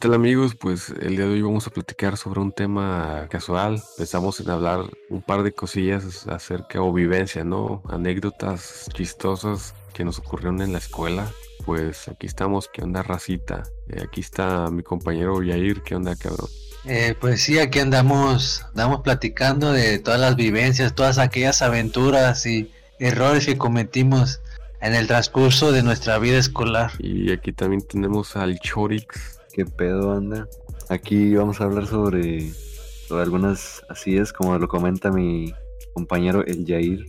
tal amigos? Pues el día de hoy vamos a platicar sobre un tema casual. Pensamos en hablar un par de cosillas acerca o vivencia, ¿no? Anécdotas chistosas que nos ocurrieron en la escuela. Pues aquí estamos, ¿qué onda racita? Eh, aquí está mi compañero Yair, ¿qué onda cabrón? Eh, pues sí, aquí andamos, andamos platicando de todas las vivencias, todas aquellas aventuras y errores que cometimos en el transcurso de nuestra vida escolar. Y aquí también tenemos al Chorix. ¿Qué pedo anda? Aquí vamos a hablar sobre, sobre algunas, así es como lo comenta mi compañero el Yair,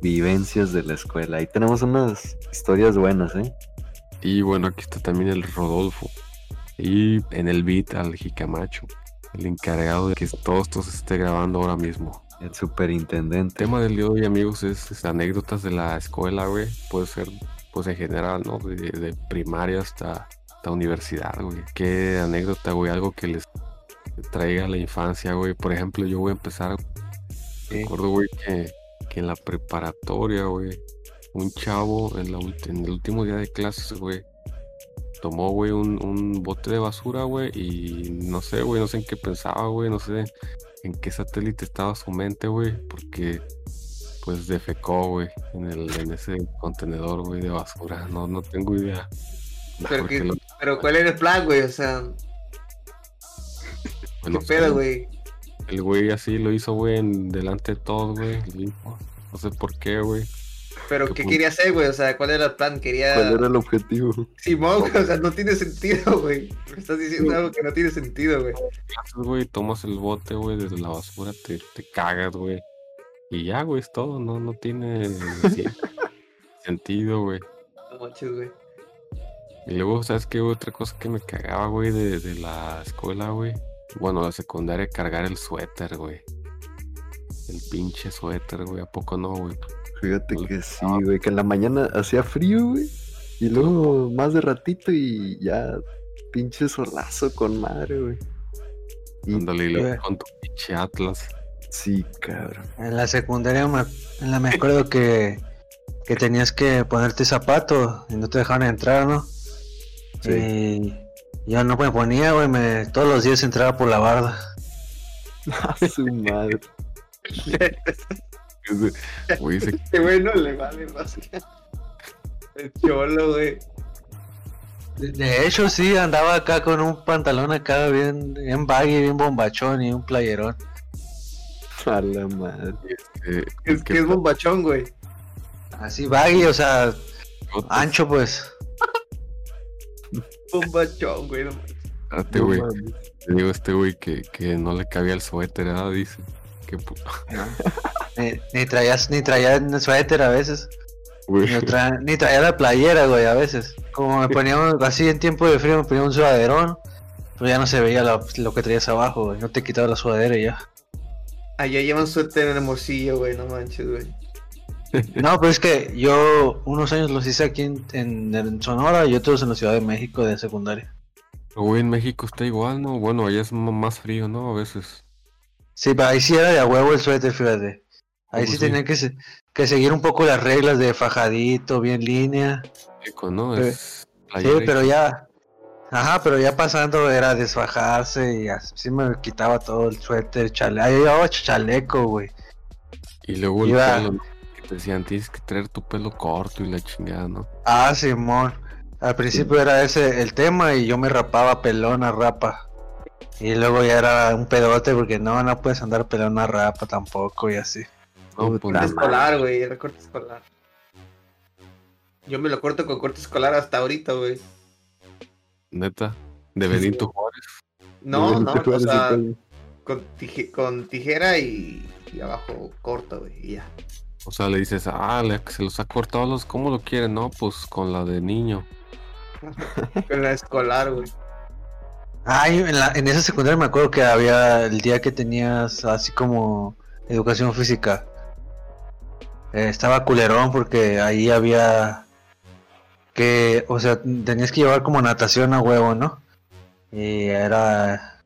vivencias de la escuela. Ahí tenemos unas historias buenas, ¿eh? Y bueno, aquí está también el Rodolfo. Y en el beat al Jicamacho, el encargado de que todo esto se esté grabando ahora mismo. El superintendente. El tema del día de hoy, amigos, es, es anécdotas de la escuela, güey. Puede ser, pues en general, ¿no? De, de primaria hasta, hasta universidad, güey. Qué anécdota, güey. Algo que les traiga a la infancia, güey. Por ejemplo, yo voy a empezar. Sí. Recuerdo, güey, que, que en la preparatoria, güey, un chavo en, la, en el último día de clases, güey, tomó, güey, un, un bote de basura, güey, y no sé, güey, no sé en qué pensaba, güey, no sé en qué satélite estaba su mente, güey, porque pues defecó, güey, en, el, en ese contenedor, güey, de basura. No, no tengo idea. Pero, que- lo- pero ¿cuál era el plan, güey? O sea, bueno, ¿qué pedo, güey? El güey así lo hizo, güey, delante de todos, güey. No sé por qué, güey. ¿Pero ¿Qué quería hacer, güey? O sea, ¿cuál era el plan? Quería... ¿Cuál era el objetivo? Simón, güey, o sea, no tiene sentido, güey. Me estás diciendo algo que no tiene sentido, güey. Güey, tomas el bote, güey, desde la basura, te, te cagas, güey. Y ya, güey, es todo, no, no tiene sentido, güey. No manches, güey. Y luego, ¿sabes qué? Otra cosa que me cagaba, güey, de, de la escuela, güey. Bueno, la secundaria, cargar el suéter, güey. El pinche suéter, güey. ¿A poco no, güey? Fíjate que sí, güey, que en la mañana hacía frío, güey. Y luego más de ratito y ya pinche solazo con madre, güey. Y Ándale, y luego güey. con tu pinche Atlas. sí, cabrón. En la secundaria me, en la me acuerdo que, que tenías que ponerte zapato y no te dejaban entrar, ¿no? Sí. Y yo no me ponía, güey, me, todos los días entraba por la barda. A su madre. Güey, Este güey no le vale más que... El cholo, güey. De, hecho, sí, andaba acá con un pantalón acá bien, bien baggy, bien bombachón y un playerón. A la madre. eh, Es que es bombachón, güey. Así baggy, o sea, ancho pues. Bombachón, güey. No manches. espérate, No güey. Te digo a este güey que, que no le cabía el suéter, ¿verdad? Dice. Que pu- Ni, ni traías, ni traía el suéter a veces. güey. Ni, tra- ni traía la playera, güey, a veces. Como me ponía un- así en tiempo de frío, me ponía un sudaderón. Pero ya no se veía lo, lo que traías abajo, güey. No te quitaba la sudadera y ya. Allá llevan suéter en el morcillo, güey. No manches, güey. No, pero es que yo unos años los hice aquí en, en- en Sonora y otros en la Ciudad de México de secundaria. Güey, en México está igual, ¿no? Bueno, allá es más frío, ¿no? A veces. Sí, pero ahí sí era de a huevo el suéter, fíjate. Ahí ¿Cómo sí sí? tenían que, se- que seguir un poco las reglas de fajadito, bien línea. Rico, ¿no? Sí. Es pero ya. Ajá, pero ya pasando era desfajarse y así me quitaba todo el suéter, chaleco. Ahí llevaba chaleco, güey. Y luego el Iba- pelo, ¿no? Decían, tienes que traer tu pelo corto y la chingada, ¿no? Ah, Simón. Al principio era ese el tema y yo me rapaba pelona rapa. Y luego ya era un pedote porque no, no puedes andar pelona rapa tampoco y así. No, Puta pues. Escolar, güey. Era corte escolar. Yo me lo corto con corte escolar hasta ahorita, güey. neta. De Benito Juárez. No, no, Te o sea, parece, con, tije- con tijera y, y abajo corto, güey. Y ya. O sea, le dices, ah, le- se los ha cortado los, ¿cómo lo quieren? No, pues con la de niño. Con la escolar, güey. Ay, en, la, en esa secundaria me acuerdo que había el día que tenías así como educación física. Eh, estaba culerón porque ahí había que, o sea, tenías que llevar como natación a huevo, ¿no? Y era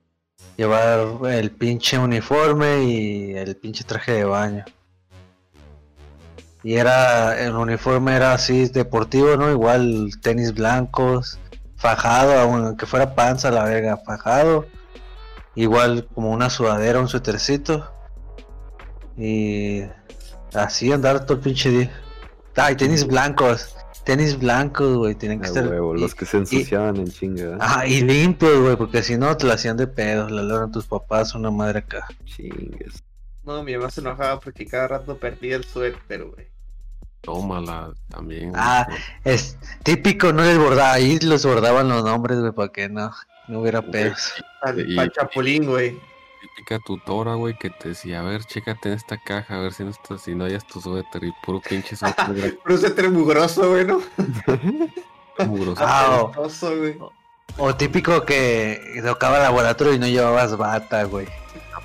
llevar el pinche uniforme y el pinche traje de baño. Y era, el uniforme era así deportivo, ¿no? Igual tenis blancos, fajado, aunque fuera panza la verga, fajado. Igual como una sudadera, un suétercito. Y así andar todo el pinche día. Ay, tenis blancos. Tenis blancos, güey. Tienen que estar. huevo, y- los que se ensuciaban en chinga. Ajá, y limpios, güey, porque si no te la hacían de pedo. La logran tus papás, una madre acá. Chingues. No, mi mamá se enojaba porque cada rato perdía el suéter, güey. Tómala también. güey. Ah, es típico, no les bordaba. Ahí los bordaban los nombres, güey, para que no, no hubiera pedos. Al chapulín, güey. típica tutora, güey, que te decía, a ver, chécate en esta caja, a ver si no, está, si no hayas tu suéter y puro pinche suéter Pero un suéter mugroso, güey, ¿no? mugroso. Ah, o- Apestoso, güey. O típico que tocaba laboratorio y no llevabas bata, güey.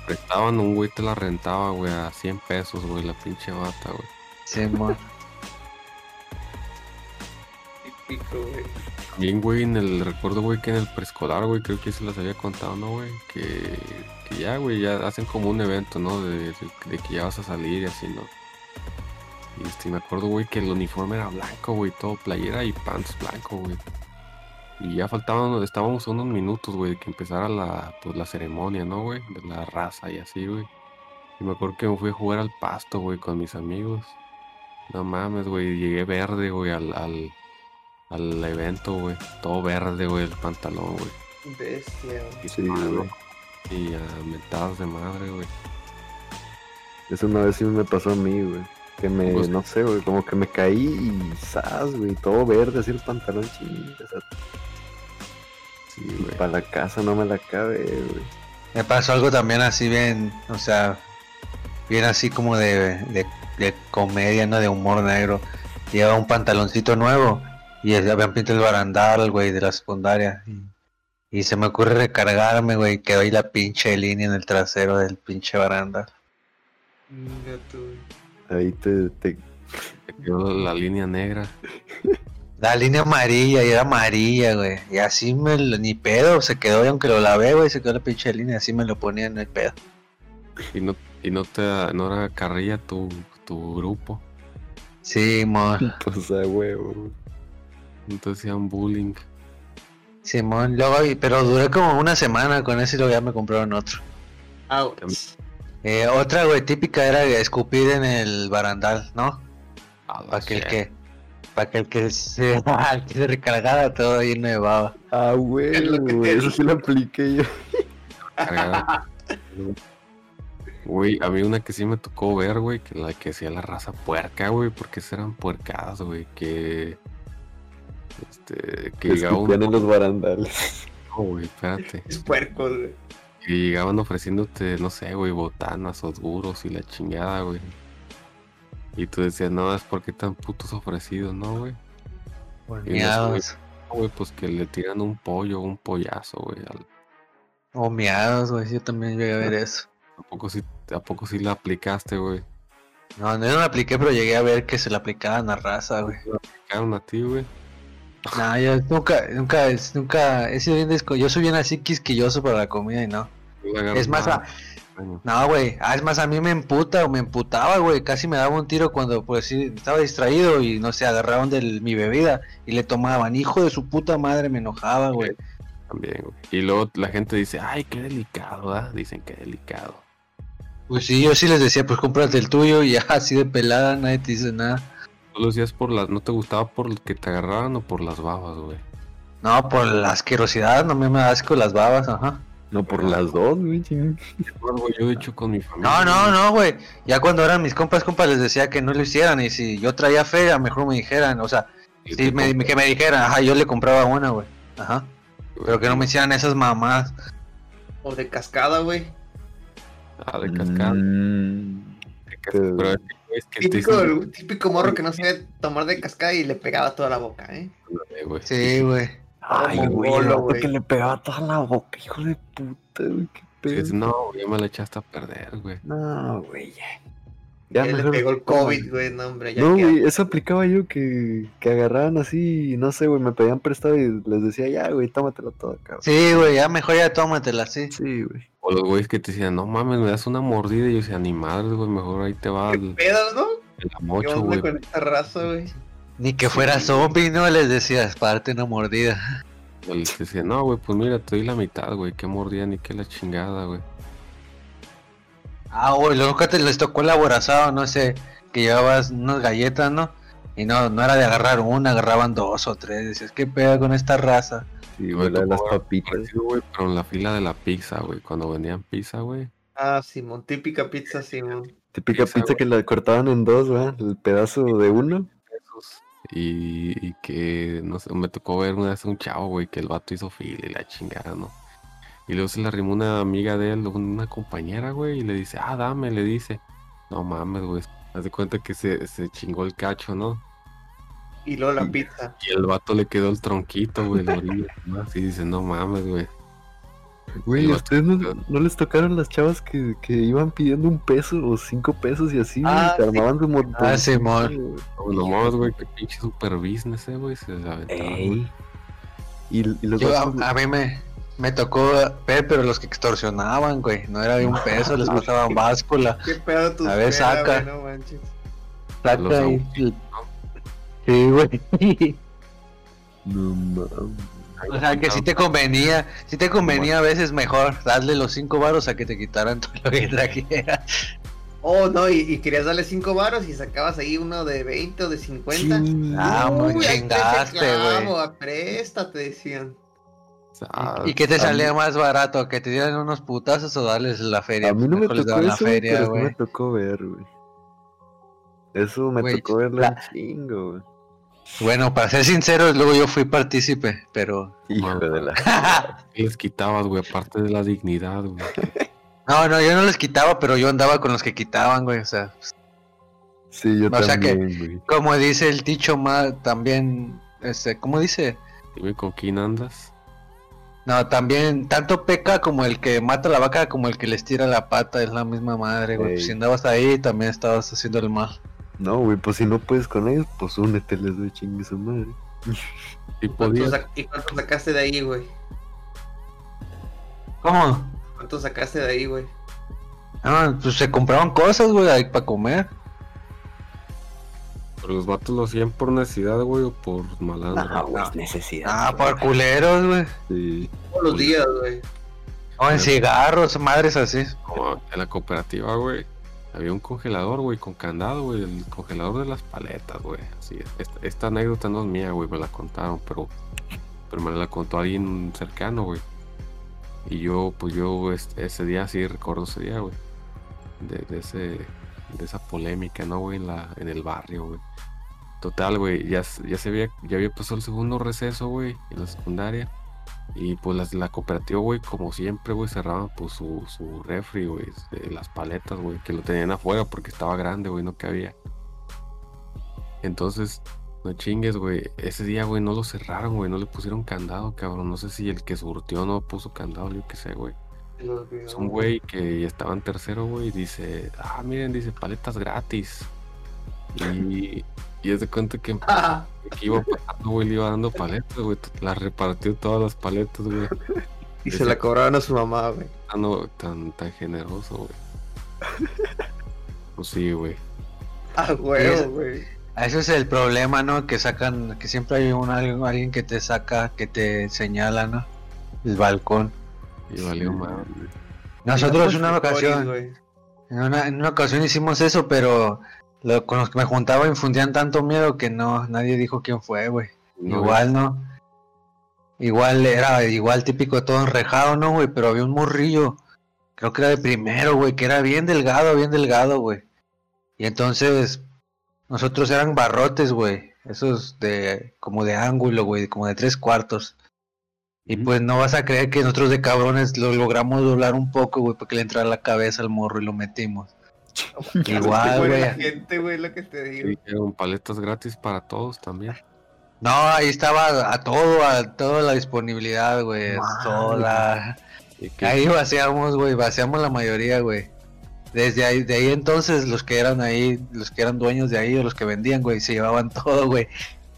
Prestaban un güey, te la rentaba, güey, a 100 pesos, güey, la pinche bata, güey. Simón. Típico, güey. En el recuerdo, güey, que en el preescolar, güey, creo que se las había contado, ¿no, güey? Que, que ya, güey, ya hacen como un evento, ¿no? De, que ya vas a salir y así, ¿no? Y este, me acuerdo, güey, que el uniforme era blanco, güey, todo playera y pants blanco, güey. Y ya faltaban, estábamos unos minutos, güey, de que empezara la, pues, la ceremonia, ¿no, güey? De la raza y así, güey. Y me acuerdo que me fui a jugar al pasto, güey, con mis amigos. No mames, güey, llegué verde, güey, al, al, al evento, güey. Todo verde, güey, el pantalón, güey. Bestia, güey. Y Sí, estaba güey. loco. Y a mentadas de madre, güey. Eso una vez sí me pasó a mí, güey. Que me, Pues- no sé, güey, como que me caí y ¡zas, güey! Todo verde, así el pantalón chingas. Sí, güey. Para la casa no me la cabe, güey. Me pasó algo también así bien, o sea, bien así como de, de, de comedia, ¿no? De humor negro. Lleva un pantaloncito nuevo y habían pintado el barandal, güey, de la secundaria. Y, y se me ocurre recargarme, güey, quedó ahí la pinche línea en el trasero del pinche barandal. Venga tú, güey. Ahí te, te Te quedó la línea negra. La línea amarilla, y era amarilla, güey. Y así me lo- ni pedo, se quedó, y aunque lo lavé, güey, se quedó la pinche línea, así me lo ponía en el pedo. Y no, y no te no era carrilla tu, tu grupo. Sí, mon. pues a huevo. Entonces hacían bullying. Simón, luego, pero duré como una semana con eso y luego ya me compraron otro. Eh, otra, güey, típica era escupir en el barandal, ¿no? A la Para que el shit. que, para que el que se, que se recargara todo lleno de baba. Ah, güey, eso sí lo apliqué yo. Güey, a mí una que sí me tocó ver, güey, que la que hacía la raza puerca, güey, porque esas eran puercadas, güey, que... Este, que Que llegaba un... escupían en los barandales. No, güey, espérate. Es puerco, güey. Que llegaban ofreciéndote, no sé, güey, botanas o duros y la chingada, güey. Y tú decías, no, es porque tan putos ofrecidos, ¿no, güey? Miados. No, Güey, pues que le tiran un pollo, un pollazo, güey. al- O miados, güey, yo también llegué a ver eso. ¿A poco sí, a poco sí la aplicaste, güey? No, no yo no la apliqué, pero llegué a ver que se la aplicaban a raza, güey. ¿Aplicaron a ti, güey? No, yo nunca, nunca, nunca, he sido bien desco- yo soy bien así quisquilloso para la comida y no. Es más, a- coño. No, güey. Ah, es más, a mí me emputa o me emputaba, güey. Casi me daba un tiro cuando, pues sí, estaba distraído y no sé, agarraban de mi bebida y le tomaban. Hijo de su puta madre, me enojaba, güey. También, güey. Y luego la gente dice, ay, qué delicado, ¿ah? Dicen que delicado. Pues sí, yo sí les decía, pues cómprate el tuyo y ya así de pelada, nadie te dice nada. ¿Tú lo por las, no te gustaba por que te agarraran o por las babas, güey? No, por la asquerosidad, no me, asco las babas, ajá. No, por las dos, güey. yo he hecho con mi familia. No, no, güey. no, güey. Ya cuando eran mis compas, compas, les decía que no lo hicieran y si yo traía fe, a lo mejor me dijeran, o sea, sí, me, que me dijeran, ajá, yo le compraba una, güey. Ajá. Pero que no me hicieran esas mamás. O de cascada, güey. Ah, de cascada. Mm, de cascada. Pero es que, que te Típico, típico morro que no sabe tomar de cascada y le pegaba toda la boca, ¿eh? güey. Sí, güey. Ay, güey, que le pegaba toda la boca, hijo de puta, güey, qué pedo. no, güey, ya me la echaste a perder, güey. No, güey, ya. Ya le mejor- pegó el COVID, güey, no, hombre, ya No, güey, eso aplicaba yo que, que agarraban así, no sé, güey, me pedían prestado y les decía, ya, güey, tómatelo todo, cabrón. Sí, güey, ya mejor ya tómatela, sí. Sí, güey. O los güeyes que te decían, no mames, me das una mordida. Y yo decía, ni madre, güey, mejor ahí te va ¿Qué el, pedos, no? el ¿Qué amocho, onda güey. con esta raza, güey? Ni que fuera zombie, ¿no? Les decías, parte una mordida. O les decía, no, güey, pues mira, te doy la mitad, güey. Qué mordida ni qué la chingada, güey. Ah, güey, nunca te les tocó el aborazado, no sé, que llevabas unas galletas, ¿no? Y no, no era de agarrar una, agarraban dos o tres. Decías, ¿qué pega con esta raza? Sí, güey, la de las papitas. güey, pero en la fila de la pizza, güey. Cuando vendían pizza, güey. Ah, Simón, típica pizza, Simón. Típica pizza güey. que la cortaban en dos, ¿verdad? El pedazo de uno. Y, y que, no sé, me tocó ver una vez un chavo, güey, que el vato hizo fila y la chingada, ¿no? Y luego se le arrimó una amiga de él, una compañera, güey, y le dice, ah, dame, le dice. No mames, güey. Haz de cuenta que se, se chingó el cacho, ¿no? Y luego la Sí. pizza. Y el vato le quedó el tronquito, güey, la orilla. Así dice, no mames, güey. Güey, El ¿a vato ustedes no, les tocaron las chavas que, que iban pidiendo un peso o cinco pesos y así, güey, Ah, sí. armaban de montón. Ah, Simón. No, no mames, güey, qué pinche super business, eh, güey. Se les aventaron, güey. Ey. Y, y los Yo, vatos- a, a mí me, me tocó ver, pero los que extorsionaban, güey, no era de un peso, les pasaban báscula. ¿Qué pedo tu A ver, saca. güey, No manches. Saca Los y- Sí, güey. No mames. O sea, que si te convenía, si te convenía a veces mejor darle los cinco varos a que te quitaran todo lo que trajera. Oh, no, y, y querías darle 5 varos y sacabas ahí uno de 20 o de 50. Ah, muy chingaste, clavo, güey. Apréstate, decían. Ah, ¿Y qué te salía mí- más barato? ¿Que te dieran unos putazos o darles la feria? A mí no me tocó eso, güey, pero me tocó ver, güey. Eso me tocó verlo la- un chingo, güey. Bueno, para ser sinceros, luego yo fui partícipe, pero... Hijo de la... ¿qué les quitabas, güey? Aparte de la dignidad, güey. No, no, yo no les quitaba, pero yo andaba con los que quitaban, güey. O sea, Sí, yo O sea que- güey. como dice el dicho más, también, este, ¿cómo dice? Dime con quién andas. No, también, tanto peca como el que mata a la vaca como el que les tira la pata, es la misma madre, güey. Ey. Si andabas ahí, también estabas haciendo el mal. No, güey, pues si no puedes con ellos, pues úneteles, güey, chingue su madre. Sí ¿Cuánto ¿Y cuánto sacaste de ahí, güey? ¿Cómo? ¿Cuánto sacaste de ahí, güey? Ah, pues se compraban cosas, güey, ahí para comer. Pero los vatos lo hacían por necesidad, güey, o por malandro. güey, es necesidad. Ah, por culeros, güey. Sí. Todos los días, güey. O en cigarros, madres así. Como en la cooperativa, güey. Había un congelador, güey, con candado, güey. El congelador de las paletas, güey. Así es. Esta, esta anécdota no es mía, güey. Me la contaron, pero, pero me la contó alguien cercano, güey. Y yo, pues yo este- ese día sí recuerdo ese día, güey. De, de ese, de esa polémica, ¿no, güey? En, la, en el barrio, güey. Total, güey. Ya, ya se había, ya había pasado el segundo receso, güey, en la secundaria. Y pues las, la cooperativa, güey, como siempre, güey, cerraban pues su, su refri, güey, de las paletas, güey, que lo tenían afuera porque estaba grande, güey, no cabía. Entonces, no chingues, güey, ese día, güey, no lo cerraron, güey, no le pusieron candado, cabrón. No sé si el que surtió no puso candado, yo qué sé, güey. Es un güey que estaba en tercero, güey, y dice, ah, miren, dice, paletas gratis. Y, y es de cuenta que Ah, que iba pasando, güey, le iba dando paletas, güey. Las repartió todas las paletas, güey. y se la cobraron a su mamá, güey. Tan, no, tan, tan generoso, güey. Pues sí, güey. Ah, Eso- huevo, güey. Eso es el problema, ¿no? Que sacan, que siempre hay un alguien, alguien que te saca, que te señala, ¿no? El balcón. Y valió Sí, madre. güey. Nosotros en una ocasión, güey. en una, en una ocasión hicimos eso, pero lo- con los que me juntaba infundían tanto miedo que no, nadie dijo quién fue, güey. No, igual, ¿no? Igual era igual típico todo enrejado, ¿no, güey? Pero había un morrillo, creo que era de primero, güey, que era bien delgado, bien delgado, güey. Y entonces, nosotros eran barrotes, güey. Esos de, como de ángulo, güey, como de tres cuartos. Y pues no vas a creer que nosotros de cabrones lo logramos doblar un poco, güey, para que le entrara a la cabeza al morro y lo metimos. Igual, muere la güey. gente, güey, lo que te digo. Sí, paletas gratis para todos también. No, ahí estaba a todo, a toda la disponibilidad, güey. Que Ahí vaciamos, güey, vaciamos la mayoría, güey. desde ahí, de ahí entonces los que eran ahí, los que eran dueños de ahí o los que vendían, güey, se llevaban todo, güey.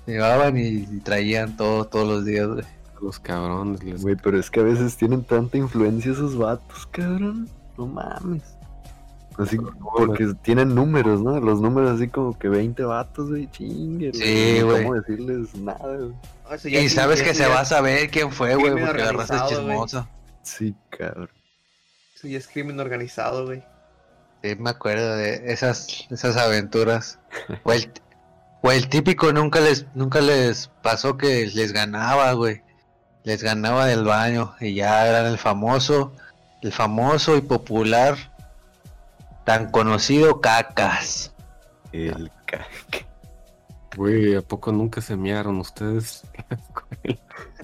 Se llevaban y, y traían todo todos los días, güey. Los cabrones. les- Güey, pero es que a veces tienen tanta influencia esos vatos, cabrón. No mames. Así, porque tienen números, ¿no? Los números así como que 20 vatos, güey, chingue. Sí, no güey. ¿Cómo decirles nada, güey? Y sí- sabes que se va a saber quién fue, güey, porque la raza es chismosa. Sí, cabrón. Eso ya es crimen organizado, güey. Sí, me acuerdo de esas, esas aventuras. O el, o el típico nunca les, nunca les pasó que les ganaba, güey. Les ganaba del baño y ya eran el famoso, el famoso y popular, tan conocido cacas. El ca... Güey, ¿a poco nunca se mearon ustedes?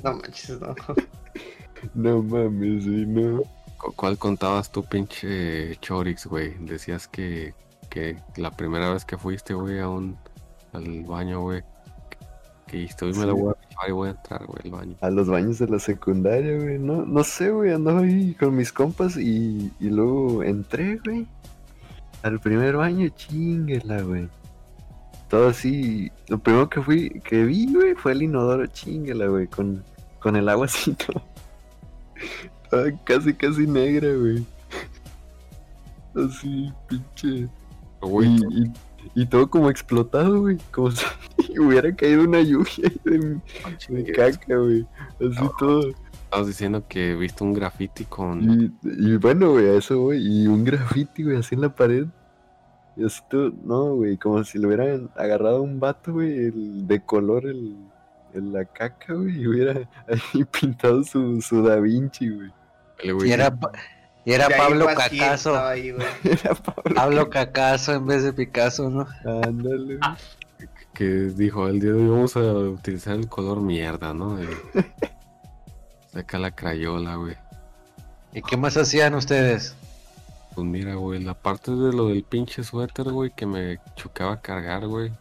No manches, no. No mames, sí, no. ¿Cu- ¿Cuál contabas tú, pinche Chorix, güey? Decías que, que la primera vez que fuiste, güey, a un, al baño, güey, que me la voy a rifar y voy a entrar, güey, al baño. A los baños de la secundaria, güey. No, no sé, güey. Andaba ahí con mis compas y, y luego entré, güey. Al primer baño, chinguela, güey. Todo así. Lo primero que fui, que vi, güey, fue el inodoro, chinguela, güey. Con, con el agua así, todo. casi, casi negra, güey. Así, pinche. Güey, Y, y, y todo como explotado, güey. Como si hubiera caído una lluvia de, de chingue, caca, güey. Así No. todo. estabas diciendo que viste un graffiti con... Y, y bueno, güey, a eso, güey. Y un graffiti, güey, así en la pared. Y así todo, no, güey, como si le hubieran agarrado a un vato, güey, el, de color el, el- la caca, güey, y hubiera ahí pintado su, su Da Vinci, güey. Y era, pa- y era Pablo ahí. Era Pablo. Pablo Cacaso en vez de Picasso, ¿no? Ándale, güey. que dijo, el día de hoy vamos a utilizar el color mierda, ¿no? Y saca la crayola, güey. ¿Y qué más hacían ustedes? Pues mira, güey, la parte de lo del pinche suéter, güey, que me chocaba cargar, güey.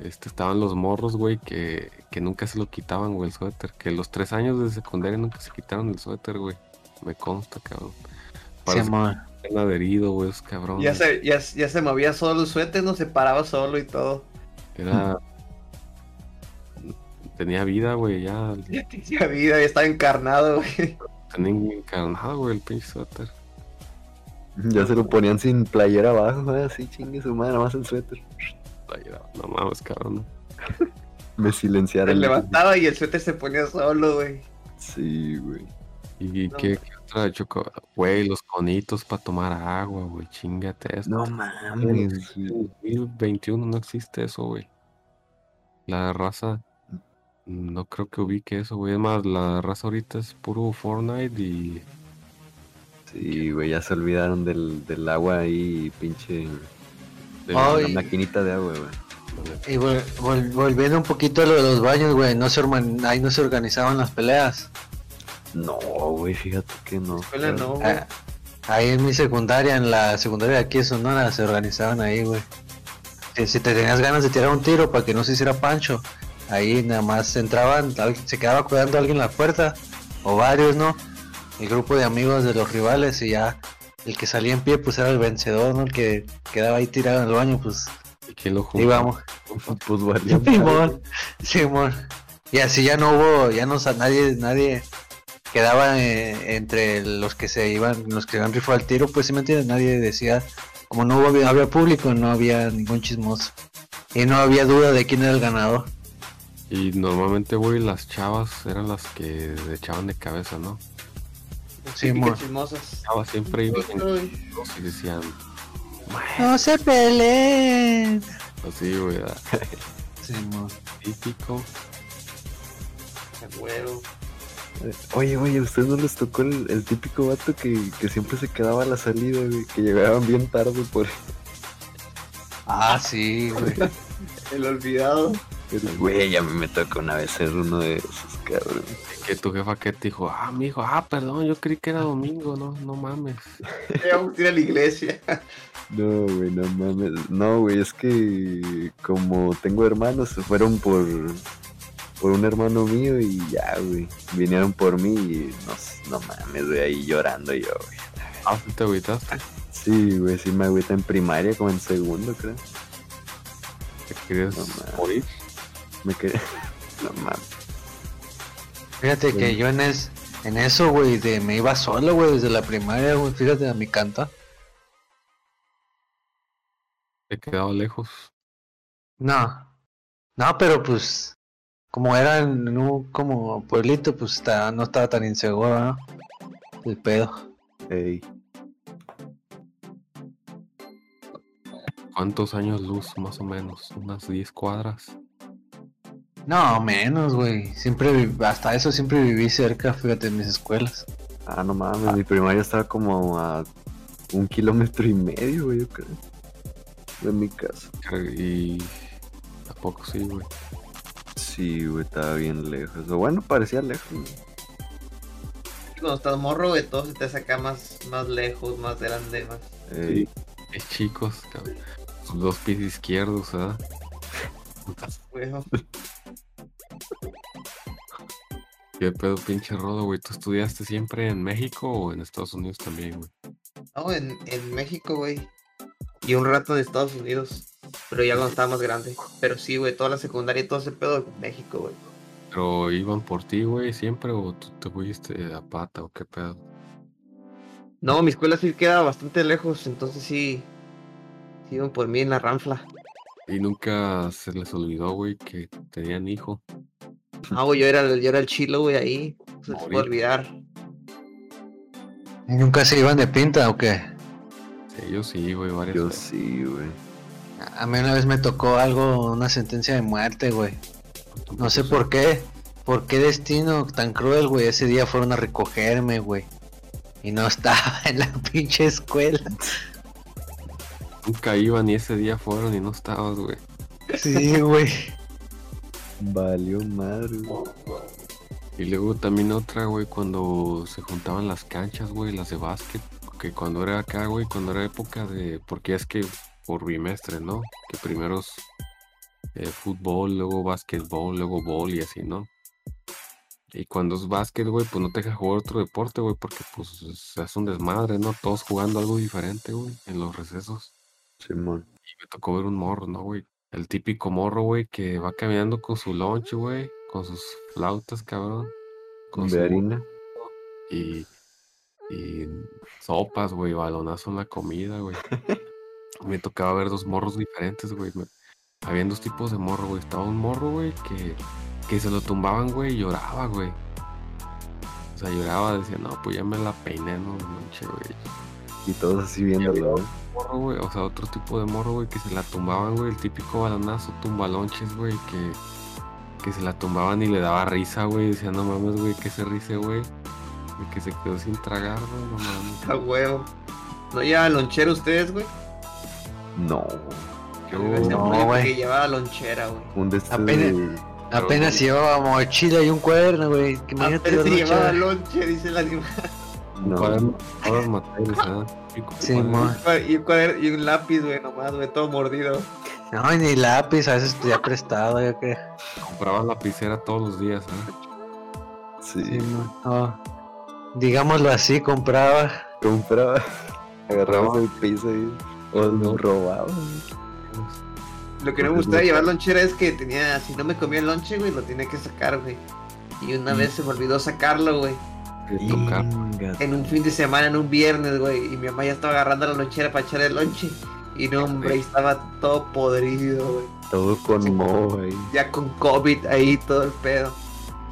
Este, estaban los morros, güey, que, que nunca se lo quitaban, güey, el suéter. Que los tres años de secundaria nunca se quitaron el suéter, güey. Me consta, cabrón. Parece Simón. que adherido, güey, esos cabrones. Ya se, ya, ya se movía solo el suéter, no se paraba solo y todo. Era... Tenía vida, güey, ya Ya tenía vida, ya estaba encarnado, güey. tenía encarnado, güey, el pinche suéter. Ya se lo ponían sin playera abajo, güey, así chingue su madre, nada más el suéter. Playera, No mames, cabrón. Me Se silenciaron. levantaba y el suéter se ponía solo, güey. Sí, güey. ¿Y No, qué, otra choco? Güey, los conitos para tomar agua, güey, chingate eso. No En mames, güey. 2021 no existe eso, güey. La raza, no creo que ubique eso, güey. Es más, la raza ahorita es puro Fortnite y Sí, güey, ya se olvidaron del, del agua ahí, pinche. de. La maquinita de agua, güey. Y vol- vol- volviendo un poquito a lo de los baños, güey, no se ahí no se organizaban las peleas. No, güey, fíjate que no. Escuela no, güey. Ah, ahí en mi secundaria, en la secundaria de aquí de Sonora, se organizaban ahí, güey. Si, si te tenías ganas de tirar un tiro para que no se hiciera pancho, ahí nada más entraban, se quedaba cuidando alguien la puerta, o varios, ¿no? El grupo de amigos de los rivales y ya el que salía en pie pues era el vencedor, ¿no? El que quedaba ahí tirado en el baño, pues ¿Y quién lo junta? íbamos. Pues. Simón, Simón. Y así ya no hubo, ya no nadie, nadie quedaba eh, entre los que se iban, los que iban rifo al tiro, pues si me entiendes, nadie decía, como no hubo, había público, no había ningún chismoso. Y no había duda de quién era el ganador. Y normalmente, güey, las chavas eran las que echaban de cabeza, ¿no? Sí, chismosas. Chavas siempre iban y decían, No se peleen. así, güey, ah, Simón. típico. a huevo. Oye, güey, ¿a ustedes no les tocó el, el típico vato que, que siempre se quedaba a la salida, güey? Que llegaban bien tarde por. Ah, sí, güey. El olvidado. Pero, güey, a mí me tocó una vez ser uno de esos, cabrón. Que tu jefa que te dijo, ah, mi hijo, ah, perdón, yo creí que era domingo, no, no mames. Ya vamos a ir a la iglesia. No, güey, no mames. No, güey, es que como tengo hermanos, se fueron por, por un hermano mío y ya, güey. Vinieron por mí y no, no mames, güey, ahí llorando yo, güey. Ah, ¿sí te agüitaste? Sí, güey, sí me agüita en primaria, como en segundo, creo. ¿Te querías No morir? Me quedé. No mames. Fíjate que yo en, es, en eso, güey, de me iba solo, güey, desde la primaria, güey, fíjate a mi canta. ¿Te quedaba lejos? No, no, pero pues, como era en un como pueblito, pues está, no estaba tan inseguro, ¿no? El pedo. Ey, ¿Cuántos años luz, más o menos? ¿Unas 10 cuadras? No, menos, güey. Siempre, vi- hasta eso siempre viví cerca, fíjate, en mis escuelas. Ah, no mames, mi primaria estaba como a un kilómetro y medio, güey, yo creo. De mi casa. Y... Tampoco sí, güey. Sí, güey, estaba bien lejos. O bueno, parecía lejos. güey. Cuando estás morro, güey, todo se te saca más, más lejos, más grande, más. Ey, Es chicos, cabrón. Sus dos pies izquierdos, ¿verdad? güey. ¿Qué pedo, pinche rodo, güey? ¿Tú estudiaste siempre en México o en Estados Unidos también, güey? No, en, en México, güey. Y un rato en Estados Unidos. Pero ya cuando estaba más grande. Pero sí, güey, toda la secundaria y todo ese pedo en México, güey. ¿Pero iban por ti, güey, siempre o tú te fuiste a pata o qué pedo? No, mi escuela sí queda bastante lejos, entonces sí. Sí iban por mí en la ranfla. Y nunca se les olvidó, güey, que tenían hijo. No, güey, yo era, el- yo era el chilo, güey, ahí. No se te puede olvidar. ¿Y nunca se iban de pinta o qué? Sí, yo sí, güey, varias yo veces. sí, güey. A mí una vez me tocó algo, una sentencia de muerte, güey. No sé por qué. ¿Por qué destino tan cruel, güey? Ese día fueron a recogerme, güey. Y no estaba en la pinche escuela. Nunca iban y ese día fueron y no estabas, güey. Sí, güey. Valió madre, güey. Y luego también otra, güey, cuando se juntaban las canchas, güey, las de básquet. Que cuando era acá, güey, cuando era época de. Porque es que por bimestre, ¿no? Que primero es eh, fútbol, luego básquetbol, luego bol y así, ¿no? Y cuando es básquet, güey, pues no te deja jugar otro deporte, güey, porque pues es- un desmadre, ¿no? Todos jugando algo diferente, güey, en los recesos. Simón. Y me tocó ver un morro, ¿no, güey? El típico morro, güey, que va caminando con su lunch, güey, con sus flautas, cabrón. Con De su harina. y, y sopas, güey, balonazo en la comida, güey. Me tocaba ver dos morros diferentes, güey. me- Habían dos tipos de morro, güey. Estaba un morro, güey, que, que se lo tumbaban, güey, y lloraba, güey. O sea, lloraba, decía, no, pues ya me la peiné, no, noche, güey. Y todos así viéndolo, güey. Morro, güey, o sea, otro tipo de morro, güey, que se la tumbaban, güey, el típico balonazo, tumbalonches, güey, que, que se la tumbaban y le daba risa, güey, decía, no mames, güey, que se rise, güey. Y que se quedó sin tragar, güey, no mames. A huevo. ¿No llevaban lonchera ustedes, güey? No. Yo, Ese no, güey que llevaba lonchera, güey. Un de estos Apenas- Apenas llevaba mochila y un cuaderno, güey. Que imagínate Apenas lucha. llevaba lonche, dice el animal. No. cuaderno. Típico Sí, cuaderno. Y un, cuader- y un lápiz, güey, nomás, güey, todo mordido. No, y ni lápiz, a veces ya prestado, yo creo. Compraba lapicera todos los días, ¿eh? Sí. Sí. No. Digámoslo así, compraba. Compraba. Agarrabas el piso y. O lo robaba. Lo que no me gustaba de llevar lonchera es que tenía, si no me comía el lonche, güey, lo tenía que sacar, güey. Y una vez se me olvidó sacarlo, güey. En un fin de semana, en un viernes, güey. Y mi mamá ya estaba agarrando la lonchera para echar el lonche. Y no, hombre, estaba todo podrido, güey. Todo con moho ahí. Ya con COVID ahí, todo el pedo.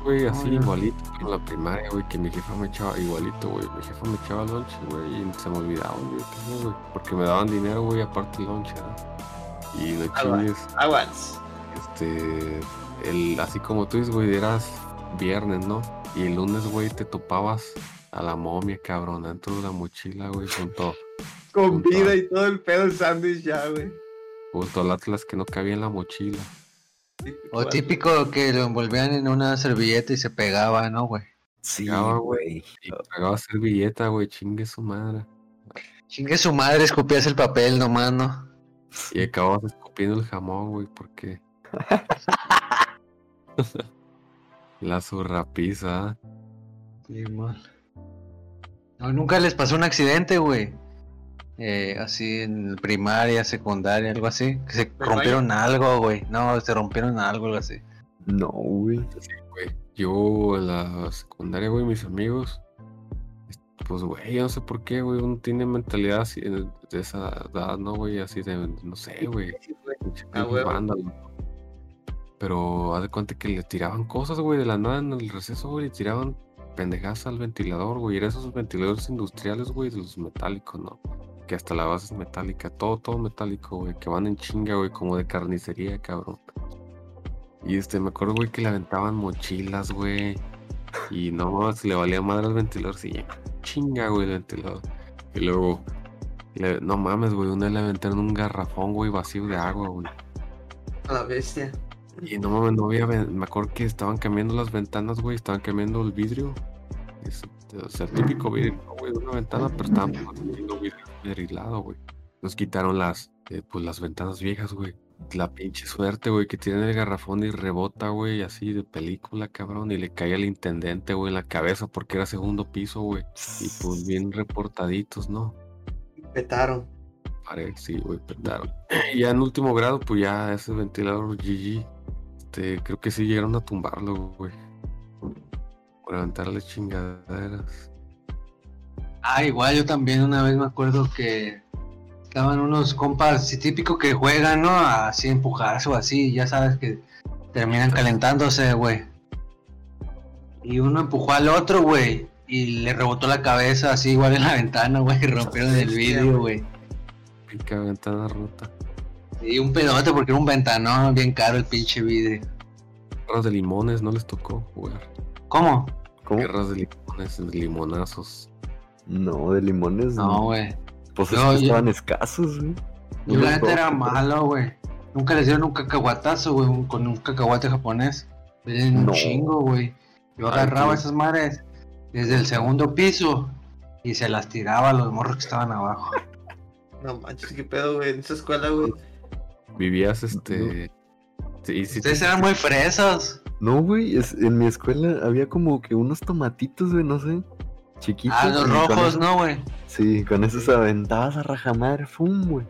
Güey, así Ay, no. igualito, en la primaria, güey, que mi jefa me echaba igualito, güey. Mi jefa me echaba lonche, güey, y se me olvidaba, güey, qué sé, güey. Porque me daban dinero, güey, aparte el lonche, ¿no? Y no Ah, chingues, Aguas. este, el, así como tú dices, güey, eras viernes, ¿no? Y el lunes, güey, te topabas a la momia, cabrón, dentro de la mochila, güey, junto, Con Puta. vida y todo el pedo sándwich ya, güey. junto al Atlas que no cabía en la mochila. O típico que lo envolvían en una servilleta y se pegaba, ¿no, güey? Sí, Llegaba, güey. Y tragaba servilleta, güey, chingue su madre. Chingue su madre, escupías el papel nomás, ¿no? Y acababas escupiendo el jamón, güey, porque. la zurrapiza. Sí, mo. No, nunca les pasó un accidente, güey. Eh, así en primaria, secundaria, algo así. Que se ¿Del rompieron algo, güey. No, se rompieron algo, algo así. No, güey. güey. Yo en la secundaria, güey, mis amigos, es- pues, güey, yo no sé por qué, güey, uno tiene mentalidad así de esa edad, ¿no, güey? Así de, no sé, güey. Ah, güey. Pero haz de cuenta que le tiraban cosas, güey, de la nada en el receso, güey, le tiraban pendejadas al ventilador, güey. Eran esos ventiladores industriales, güey, de los metálicos, ¿no? Que hasta la base es metálica, todo, todo metálico, güey, que van en chinga, güey, como de carnicería, cabrón. Y este, me acuerdo, güey, que le aventaban mochilas, güey. Y no, se le valía madre al ventilador, sí, chinga, güey, el ventilador. Y luego, le- no mames, güey, una vez le aventaron un garrafón, güey, vacío de agua, güey. A la bestia. Y no mames, no había, me acuerdo que estaban cambiando las ventanas, güey, estaban cambiando el vidrio. Es- o sea, el típico vidrio, ¿no, güey, de una ventana, pero estaban poniendo vidrio vidrilado, güey. Nos quitaron las, eh, pues las ventanas viejas, güey. La pinche suerte, güey, que tiene el garrafón y rebota, güey, así de película, cabrón. Y le cae al intendente, güey, en la cabeza porque era segundo piso, güey. Y pues bien reportaditos, ¿no? Petaron. Pare- sí, güey, petaron. Y ya en último grado, pues ya ese ventilador GG, este, creo que sí llegaron a tumbarlo, güey. Por levantarle chingaderas. Ah, igual yo también una vez me acuerdo que estaban unos compas, típico que juegan, ¿no? Así empujarse o así, ya sabes que terminan calentándose, güey. Y uno empujó al otro, güey, y le rebotó la cabeza así igual en la ventana, güey, y rompieron el vidrio, güey. Pica ventana rota. Y un pedote porque era un ventanón bien caro el pinche vidrio. Guerras de limones, no les tocó jugar. ¿Cómo? ¿Cómo? Guerras de limones, limonazos. No, de limones. No, güey. Pues Yo- es que yo- estaban escasos, güey. Yo la neta era malo, güey. Nunca les dieron un cacahuatazo, güey, con un cacahuate japonés. Ven un No. chingo, güey. Yo agarraba esas madres desde el segundo piso y se las tiraba a los morros que estaban abajo. No manches, qué pedo, güey. En esa escuela, güey. Vivías, este. Sí, sí, Ustedes sí, eran muy fresos. No, güey, en mi escuela había como que unos tomatitos, güey, no sé. Chiquitos. Ah, los rojos, eso- no, güey. Sí, con esos aventabas a rajamar, fum, güey.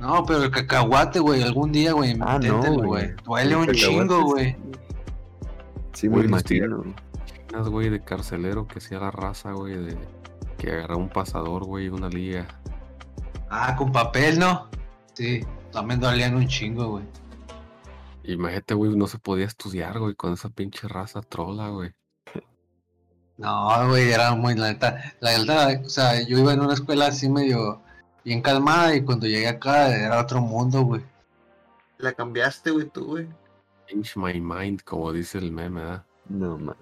No, pero el cacahuate, güey, algún día, güey, Ah, no, güey. Duele El un chingo, sí. güey. Sí, los imagino. unas, güey, de carcelero que hacía la raza, güey, de. Que agarraba un pasador, güey, y una liga. Ah, con papel, ¿no? Sí, también dolían un chingo, güey. Imagínate, güey, no se podía estudiar, güey, con esa pinche raza trola, güey. No, güey, era muy la neta. La neta, o sea, yo iba en una escuela así medio bien calmada y cuando llegué acá era otro mundo, güey. La cambiaste, güey, tú, güey. Change my mind, como dice el meme, ¿verdad? No, man.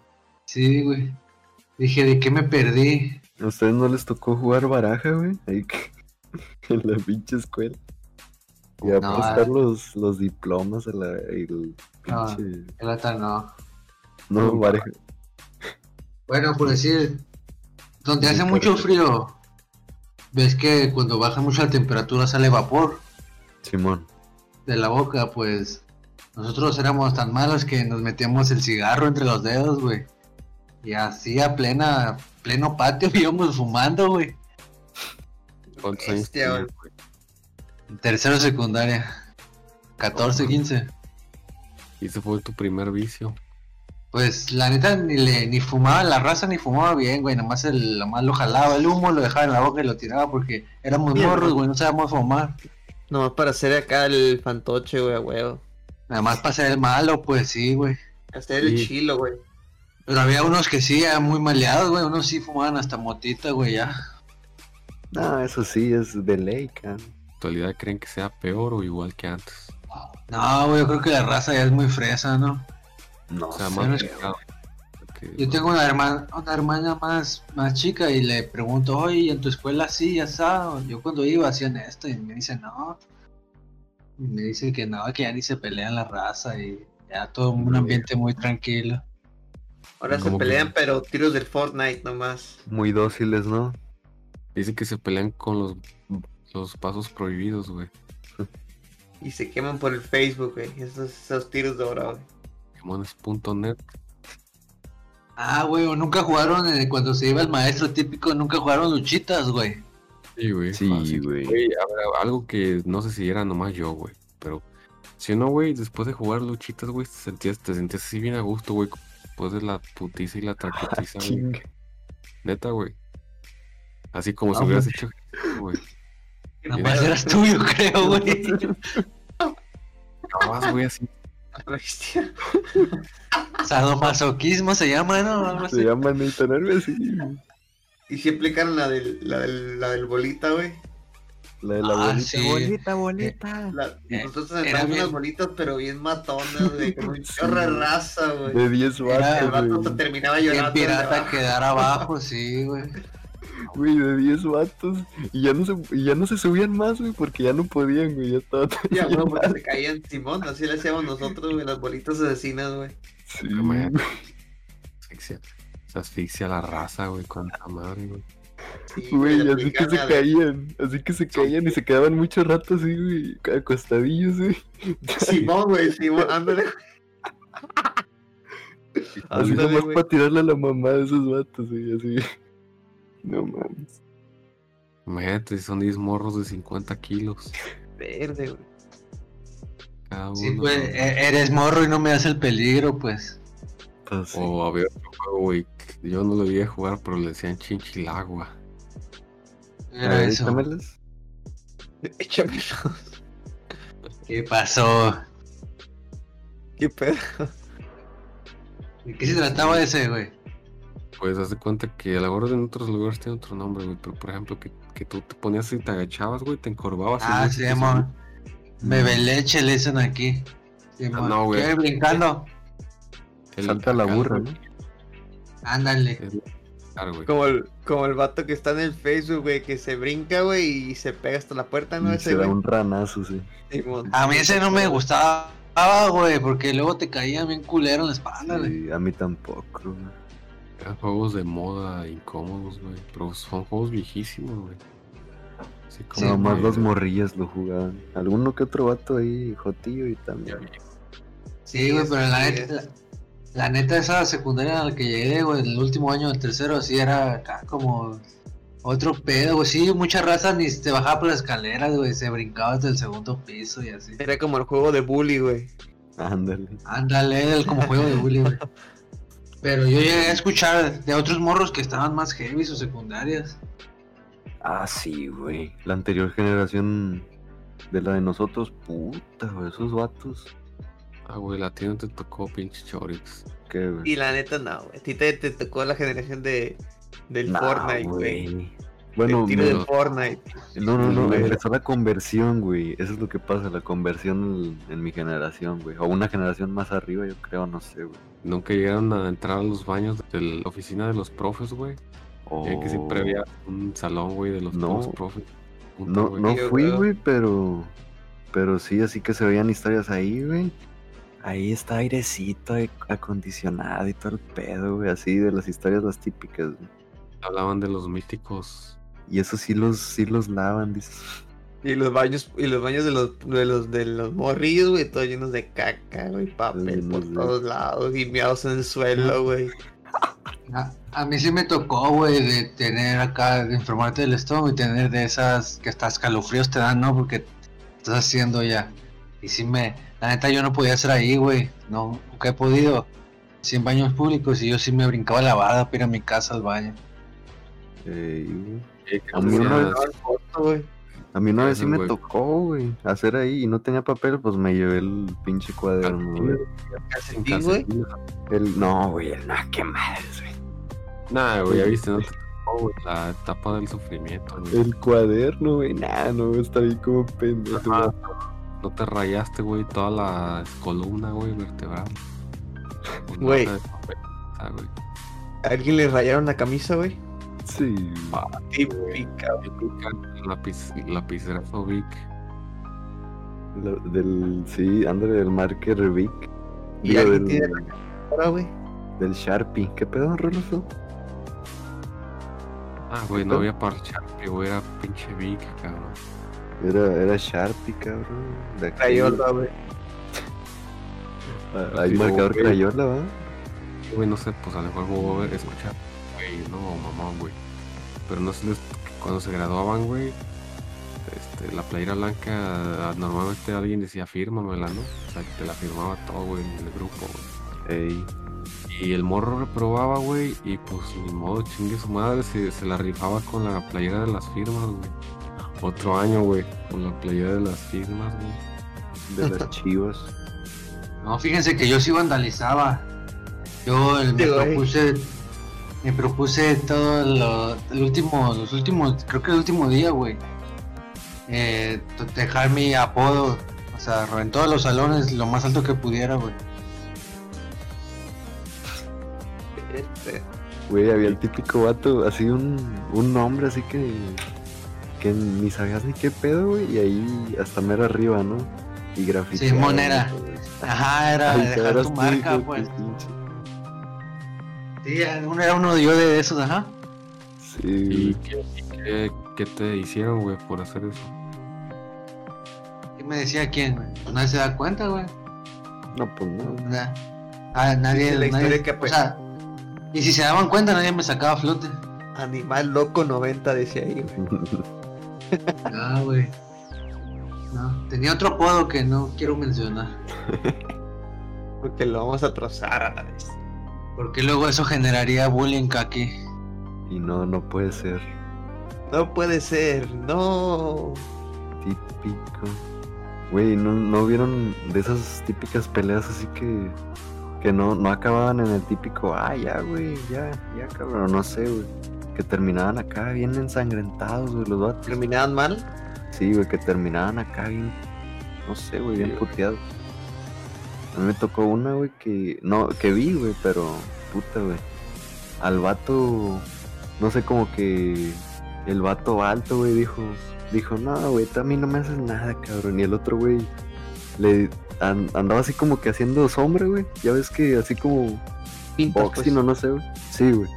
Sí, güey. Dije, ¿de qué me perdí? ¿A ustedes no les tocó jugar baraja, güey? Ahí que- en la pinche escuela. Y No, apostar ah. los, los diplomas a la, el No. pinche... No. No, no, baraja. Bueno, por decir, donde Sí, hace mucho frío, ves que cuando baja mucho la temperatura sale vapor Simón. de la boca, pues nosotros éramos tan malos que nos metíamos el cigarro entre los dedos, güey. Y así a plena, pleno patio íbamos fumando, güey. En tercero secundaria. 14, 15. Y ese fue tu primer vicio. Pues la neta ni le ni fumaba la raza ni fumaba bien, güey. Nomás el, nomás lo jalaba el humo, lo dejaba en la boca y lo tiraba porque éramos Bien, morros, güey, no sabíamos fumar. Nomás para hacer acá el fantoche, güey, a huevo. Nada más para ser el malo, pues sí, güey. Hacer el Sí. chilo, güey. Pero había unos que sí, ya muy maleados, güey. Unos sí fumaban hasta motita, güey, ya. No, eso sí es de ley, can. ¿En la actualidad creen que sea peor o igual que antes? No, güey, yo creo que la raza ya es muy fresa, ¿no? No, O sea, sé. más no es- pegado. Porque, Yo tengo una hermana, una hermana más, más chica y le pregunto, oye, ¿en tu escuela sí, ya sabes? Yo cuando iba hacían esto y me dice, no. Y me dice que no, que ya ni se pelean la raza y ya todo un ambiente muy tranquilo. Ahora se que- pelean, pero tiros del Fortnite nomás. Muy dóciles, ¿no? Dice que se pelean con los, los pasos prohibidos, güey. Y se queman por el Facebook, güey. Esos, esos tiros de oro, güey. Pokémones.net. Ah, güey, nunca jugaron eh, cuando se iba el maestro típico, nunca jugaron luchitas, güey. Sí, güey. Sí, güey. algo que no sé si era nomás yo, güey. Pero si no, güey, después de jugar luchitas, güey, te sentías, te sentías así bien a gusto, güey. Después de la putiza y la traquetiza, güey. Neta, güey. Así como si Ah, hubieras hecho, güey. Nada más eras tú, yo creo, güey. Acabas, güey, así. Sadomasoquismo se llama, ¿no? Algo así. Se llama Nathan Nerve, sí. Y si aplicaron la del, la del, la del bolita, güey. La de la Ah, bolita. sí. Bolita, bolita. La- Eh, Nosotros era sentamos bien- unas bolitas, pero bien matonas, güey. Con un chorro de raza, güey. De 10 Era- El vatos, vato terminaba Bien llorando. pirata debajo. quedar abajo, sí, güey. Güey, de 10 vatos. Y ya no se, y ya no se subían más, güey, porque ya no podían, güey. Ya estaba todo Ya, güey, porque se caían Simón, así le hacíamos nosotros, güey, las bolitas asesinas, güey. Sí, Güey. Asfixia. Se asfixia la raza, güey, con la madre, güey. Sí, Güey, así que se caían, así que se caían y se quedaban mucho rato así, güey, acostadillos, güey. Simón, güey, Simón, ándale. Así nomás para tirarle a la mamá de esos vatos, güey, así. No mames. Imagínate, son 10 morros de 50 kilos. Verde, güey. Cada uno. Sí, güey, e- eres morro y no me das el peligro, pues. Pues sí. O había otro juego, güey. Yo no lo vi a jugar, pero le decían chinchilagua. Era ver, eso. échamelas. Échamelo. ¿Qué pasó? ¿Qué pedo? ¿De qué se trataba ese, güey? Pues haz de cuenta que a la hora en otros lugares tiene otro nombre, güey. Pero por ejemplo, que, que tú te ponías y te agachabas, güey, te encorvabas. y Ah, sí, amor. Bebe leche le dicen aquí. Sí, Ah, no, güey. ¿Qué? Brincando. el Salta la burra, ¿no? Ándale. brincar, güey. Como el, como el vato que está en el Facebook, güey, que se brinca, güey, y se pega hasta la puerta, ¿no? Y Ese, se da güey. un ranazo, sí. Simón. A mí ese no me gustaba, güey, porque luego te caía bien culero en la espalda, güey. Sí, a mí tampoco, güey. Eran juegos de moda incómodos, güey. Pero son juegos viejísimos, güey. Así como Sí, que- los morrillas lo jugaban. Alguno que otro vato ahí, jotillo y también. Sí, güey, pero la sí, neta, la, la neta esa secundaria a la que llegué, güey, el último año del tercero, así era acá como otro pedo, güey. Sí, mucha raza ni te bajaba por las escaleras, güey, se brincaba desde el segundo piso y así. Era como el juego de bully, güey. Ándale. Ándale, el como juego de bully, güey. Pero yo llegué a escuchar de otros morros que estaban más heavy sus secundarias. Ah, sí, güey. La anterior generación de la de nosotros, puta, güey, esos vatos. Ah, güey, la tienda te tocó pinche chorix. ¿Qué, güey? Y la neta, no, güey. A ti te, te tocó la generación de del Nah, Fortnite, güey. Bueno, el tiro del Fortnite. no, no, no, empezó la conversión, güey. Eso es lo que pasa, la conversión en, en mi generación, güey. O una generación más arriba, yo creo, no sé, güey. Nunca llegaron a entrar a los baños de la oficina de los profes, güey. O... Ya que siempre había un salón, güey, de los No. profes. No, güey. no fui, güey, pero. Pero sí, así que se veían historias ahí, güey. Ahí está airecito aire acondicionado y todo el pedo, güey. Así de las historias las típicas, güey. Hablaban de los míticos. Y eso sí los, sí los lavan, dices. Y los baños, y los baños de los, de los, de los morrillos, güey, todos llenos de caca, güey, papel por todos lados, y en el suelo, güey. A, a mí sí me tocó, güey, de tener acá, de enfermarte del estómago y tener de esas que hasta escalofríos te dan, ¿no? Porque estás haciendo ya. Y sí me, la neta yo no podía hacer ahí, güey. No, nunca he podido. Sí en baños públicos y yo sí me brincaba la barda para ir a mi casa al baño. Eh, que A mí una vez- Foto, güey. a mí una vez sí me tocó, güey, hacer ahí y no tenía papel, pues me llevé el pinche cuaderno, güey. El, no, güey, el no, qué madres, güey. Nah, güey, ya viste, no te tocó, güey, la etapa del sufrimiento, güey. El cuaderno, güey, nah, no, está ahí como pendejo. Ajá. No te rayaste, güey, toda la columna, güey, vertebral. Con Güey. ah, güey. ¿A alguien le rayaron la camisa, güey? Sí, Típica, güey. Típica Lápiz, lapicerazo Vic. Lo- del, sí, ándale, del marker Vic. ¿Y Digo, del, tiene Ahora, güey. del Sharpie. ¿Qué pedo, Roloso? Ah, güey, no había para el Sharpie, güey, era pinche Vic, cabrón. Era, era Sharpie, cabrón. De aquí. Crayola, güey. Ah, Hay marcador. Crayola, ¿va? güey, no sé, pues a lo mejor voy a escuchar, güey, no, mamá, güey. Pero no sé, les- cuando se graduaban, güey, este, la playera blanca, normalmente alguien decía, fírmamela, ¿no? O sea, que te la firmaba todo, güey, en el grupo, güey. Ey, Y el morro reprobaba, güey, y pues ni modo, chingue su madre, se, se la rifaba con la playera de las firmas, güey. Otro año, güey, con la playera de las firmas, güey. de las chivas. No, fíjense que yo sí vandalizaba. Yo eh, me propuse, me propuse todo lo, el último, los últimos, creo que el último día, güey. Eh, dejar mi apodo, o sea, en todos los salones lo más alto que pudiera, güey. Este, Güey, había el típico vato, así un, un nombre así que, que ni sabías ni qué pedo, güey, y ahí hasta mero arriba, ¿no? Y grafiteado. Simón era. y todo eso. Ajá, era Ay, dejar tu marca, pues. Sí, uno era uno yo de esos, ajá. Sí, ¿Y qué, y qué- qué te hicieron, güey, por hacer eso? ¿Qué me decía quién, güey? Nadie se da cuenta, güey. No, pues no. Na- ah, nadie, Dice la nadie- o pues- sea, y si se daban cuenta, nadie me sacaba a flote. animal loco 90 decía ahí, güey. Ah, güey. No, tenía otro apodo que no quiero mencionar. Porque lo vamos a trozar a la vez. Porque luego eso generaría bullying aquí. y no, no puede ser No puede ser, no. típico. Güey, ¿no, ¿no vieron de esas típicas peleas así que, que no, no acababan en el típico, ah, ya, güey, ya, ya, cabrón, no sé, güey. Que terminaban acá bien ensangrentados, güey, los vatos. ¿Terminaban mal? Sí, güey, que terminaban acá bien, no sé, güey, bien puteados. A mí me tocó una, güey, que, no, que vi, güey, pero, puta, güey. Al vato, no sé, como que el vato alto, güey, dijo, dijo, no, güey, tú a mí no me haces nada, cabrón. Y el otro, güey, le an- andaba así como que haciendo sombra, güey. Ya ves que así como Pintas, boxing pues. o no sé, güey. Sí, güey.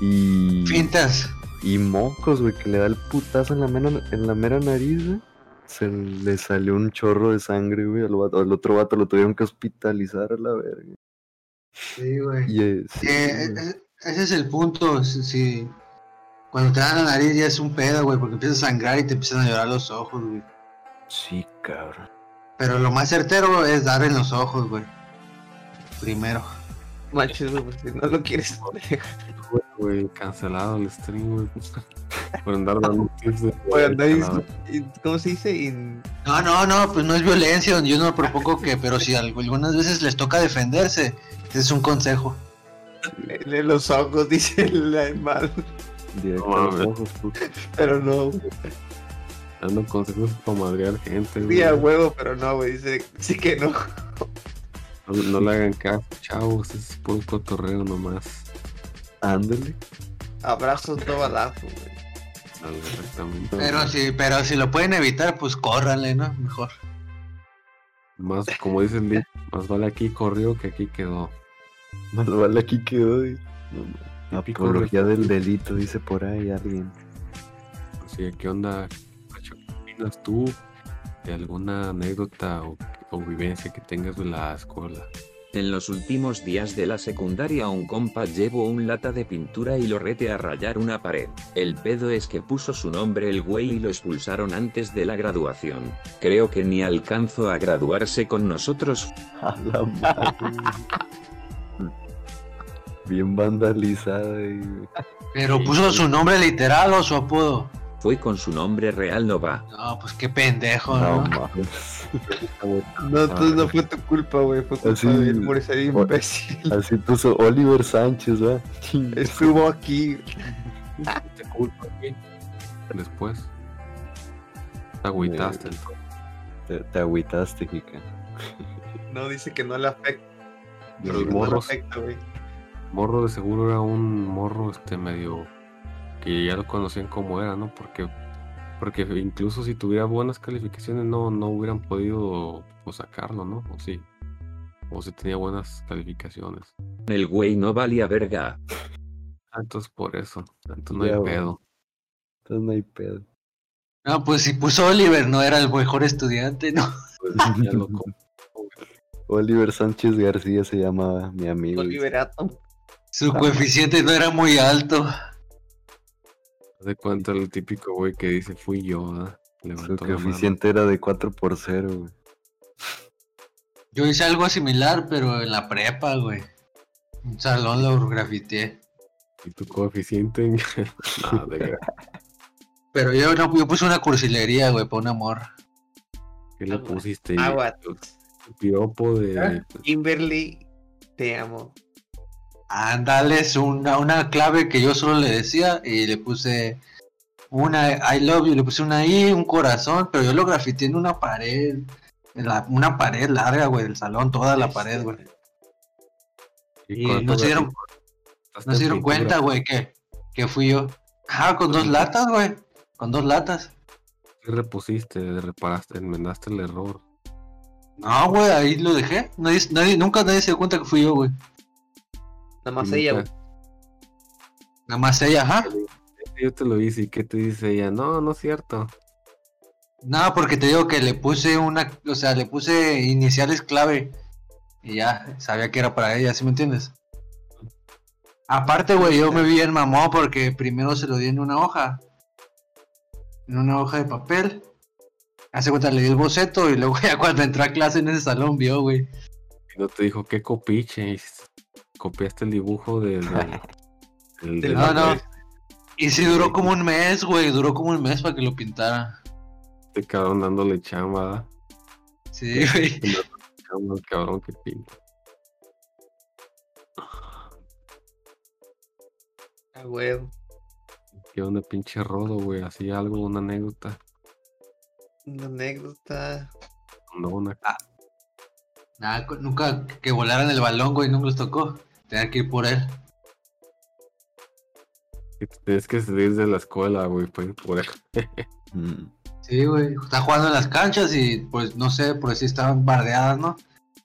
Y... Fintas. Y mocos, güey, que le da el putazo en la mera, en la mera nariz, güey. Se le salió un chorro de sangre, güey. Al, vato- al otro vato lo tuvieron que hospitalizar a la verga. Sí, güey. Eh, sí, Eh, güey. eh, ese es el punto. Si, si- cuando te dan la nariz ya es un pedo, güey, porque empiezas a sangrar y te empiezan a llorar los ojos, güey. sí, cabrón. Pero lo más certero es dar en los ojos, güey. Primero. Manches, güey, pues, si no lo quieres. Güey, cancelado el stream, güey. Por andar dando tips de. Oye, andáis- cancelado. ¿Cómo se dice? In- No, no, no, pues no es violencia. Yo no propongo que, pero si algo- algunas veces les toca defenderse, ese es un consejo. Lee los ojos, dice el animal. Directo No a los mames. ojos, puto. Pero no, Dando consejos para madrear gente, güey. sí a huevo, pero no, güey. Dice sí que no. No, no le hagan caso, chavos. Es puro cotorreo nomás. Ándale. Abrazos, no balazos, güey. Exactamente. Pero si, pero si lo pueden evitar, pues córranle, ¿no? Mejor. Más, como dice el más vale aquí corrió que aquí quedó. Más vale aquí quedó. No. Típico Apología del delito, dice por ahí alguien. Así ¿qué onda? ¿Qué opinas tú de alguna anécdota o, o vivencia que tengas de la escuela? En los últimos días de la secundaria un compa llevó un lata de pintura y lo rete a rayar una pared. El pedo es que puso su nombre el güey y lo expulsaron antes de la graduación. Creo que ni alcanzó a graduarse con nosotros. A la madre. Bien vandalizada, y. Pero puso su nombre literal o su apodo. Fue con su nombre real no va. No, pues qué pendejo, No ¿no? mames. No, entonces no fue tu culpa, güey. Fue culpa Así- de él por ser imbécil. Así puso Oliver Sánchez, ¿verdad? Estuvo aquí. ¿Te culpa güey? Después. Te agüitaste. Te, te agüitaste, Kika. No dice que no le afecta. No le morros, afecta, güey. morro de seguro era un morro este medio que ya lo conocían como era, ¿no? Porque porque incluso si tuviera buenas calificaciones no no hubieran podido pues, sacarlo, ¿no? O sí. O si tenía buenas calificaciones. El güey no valía verga. Ah, Entonces por eso, entonces no hay Ya, pedo. Entonces no hay pedo. No, pues si puso Oliver, no era el mejor estudiante, ¿no? Pues, ya lo Oliver Sánchez García se llamaba mi amigo. Oliverato. Su coeficiente no era muy alto. De cuenta el típico güey que dice fui yo, ¿ah? Su Levantó era de 4 por 0, güey. Yo hice algo similar, pero en la prepa, güey. Un salón lo grafiteé. ¿Y tu coeficiente? no, de verdad, Pero yo no, yo puse una cursilería, güey, para una morra. ¿Qué le pusiste? Agua. Piopo de... Kimberly, te amo. Ándale, es una, una clave que yo solo le decía y le puse una I love you, le puse una I, un corazón, pero yo lo grafiteé en una pared, en la- una pared larga, güey, del salón, toda la pared, güey. Y cuánto no se dieron, no se dieron cuenta, güey, que, que fui yo. Ah, con dos latas, güey, con dos latas. ¿Qué repusiste? Reparaste, enmendaste el error. No, güey, ahí lo dejé. Nadie, nadie, nunca nadie se dio cuenta que fui yo, güey. Nada más ella, güey. Nada más ella, ajá. Yo te lo hice y ¿qué te dice ella? No, no es cierto. No, porque te digo que le puse una, o sea, le puse iniciales clave y ya sabía que era para ella, ¿sí me entiendes? Aparte, güey, yo me vi en mamón porque primero se lo di en una hoja, en una hoja de papel. Hace cuenta, le di el boceto y luego ya cuando entré a clase en ese salón vio, güey. Y no te dijo qué copiche. Copiaste el dibujo de... de- del- Del- del- No, no. Y sí duró como un mes, güey, duró como un mes para que lo pintara. Este cabrón dándole chamba. Sí, güey. Chamba cabrón que pinta. Ah, güey. Qué onda pinche rodo, güey. Así algo, una anécdota. Una anécdota. No, una... Nada, cu- nunca que volaran el balón, güey, nunca les tocó. Tener que ir por él. que Tienes que salir de la escuela, güey, pues, por eso. Mm. Sí, güey. Está jugando en las canchas y pues no sé, por si estaban bardeadas, ¿no?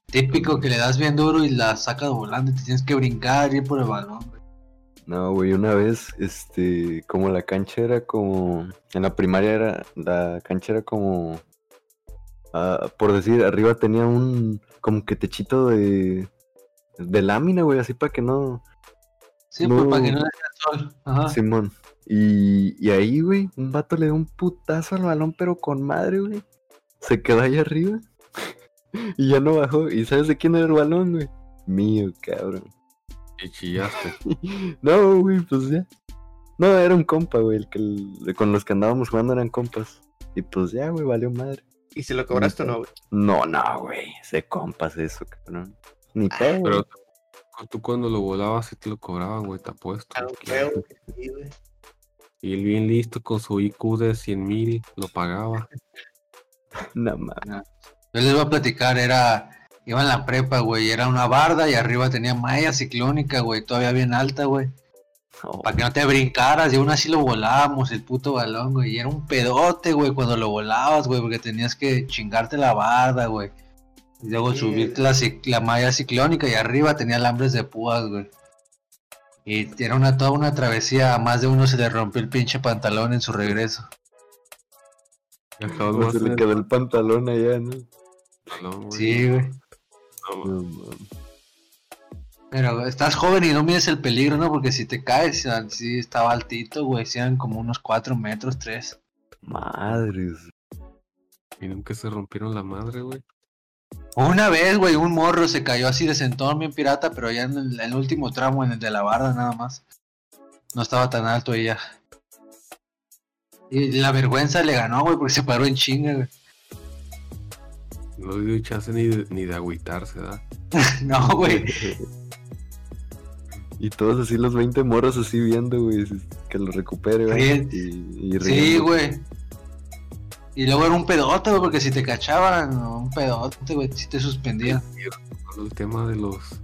Típico que le das bien duro y la sacas volando y te tienes que brincar y ir por el balón, güey. No, güey, una vez, este, como la cancha era como, en la primaria era, la cancha era como, ah, por decir, arriba tenía un, como que techito de, de lámina, güey, así para que no, Sí, pues No. para que no le dé el sol. Ajá. Simón. Y, y ahí, güey, un vato le dio un putazo al balón, pero con madre, güey. Se quedó ahí arriba. y ya no bajó. ¿Y sabes de quién era el balón, güey? Mío, cabrón. Y chillaste. no, güey, pues ya. No, era un compa, güey, el que el- con los que andábamos jugando eran compas. Y pues ya, güey, valió madre. ¿Y si lo cobraste o no, güey? No, no, güey, de compas eso, cabrón. Ni Ah, pedo. Pero tú cuando lo volabas sí te lo cobraban, güey, te apuesto. Ah, güey, sí, güey. Y él bien listo con su IQ de 100 mil lo pagaba. No mames. Yo les voy a platicar, era. Iba en la prepa, güey, era una barda y arriba tenía malla ciclónica, güey, todavía bien alta, güey. No, Para que no te brincaras, y aún así lo volábamos, el puto balón, güey. Y era un pedote, güey, cuando lo volabas, güey, porque tenías que chingarte la barda, güey. Y luego Sí. subirte la, la malla ciclónica y arriba tenía alambres de púas, güey. Y era una toda una travesía, a más de uno se le rompió el pinche pantalón en su regreso. No más se le el quedó el pantalón allá, ¿no? Sí, güey. No. No. Pero estás joven y no mides el peligro, ¿no? Porque si te caes, sí estaba altito, güey, sí eran como unos 4 metros, 3. Madres. Y nunca se rompieron la madre, güey. Una vez, güey, un morro se cayó así de sentón bien pirata, pero ya en el, en el último tramo, en el de la barda nada más. No estaba tan alto ya. Y la vergüenza le ganó, güey, porque se paró en chinga, güey. No dio chance ni de, ni de agüitarse, ¿verdad? No, güey. Y todos así los 20 morros así viendo, güey, que lo recupere, güey. Y, y Sí, güey. Y luego era un pedote, güey, porque si te cachaban, un pedote, güey, si te suspendían. Con el tema de los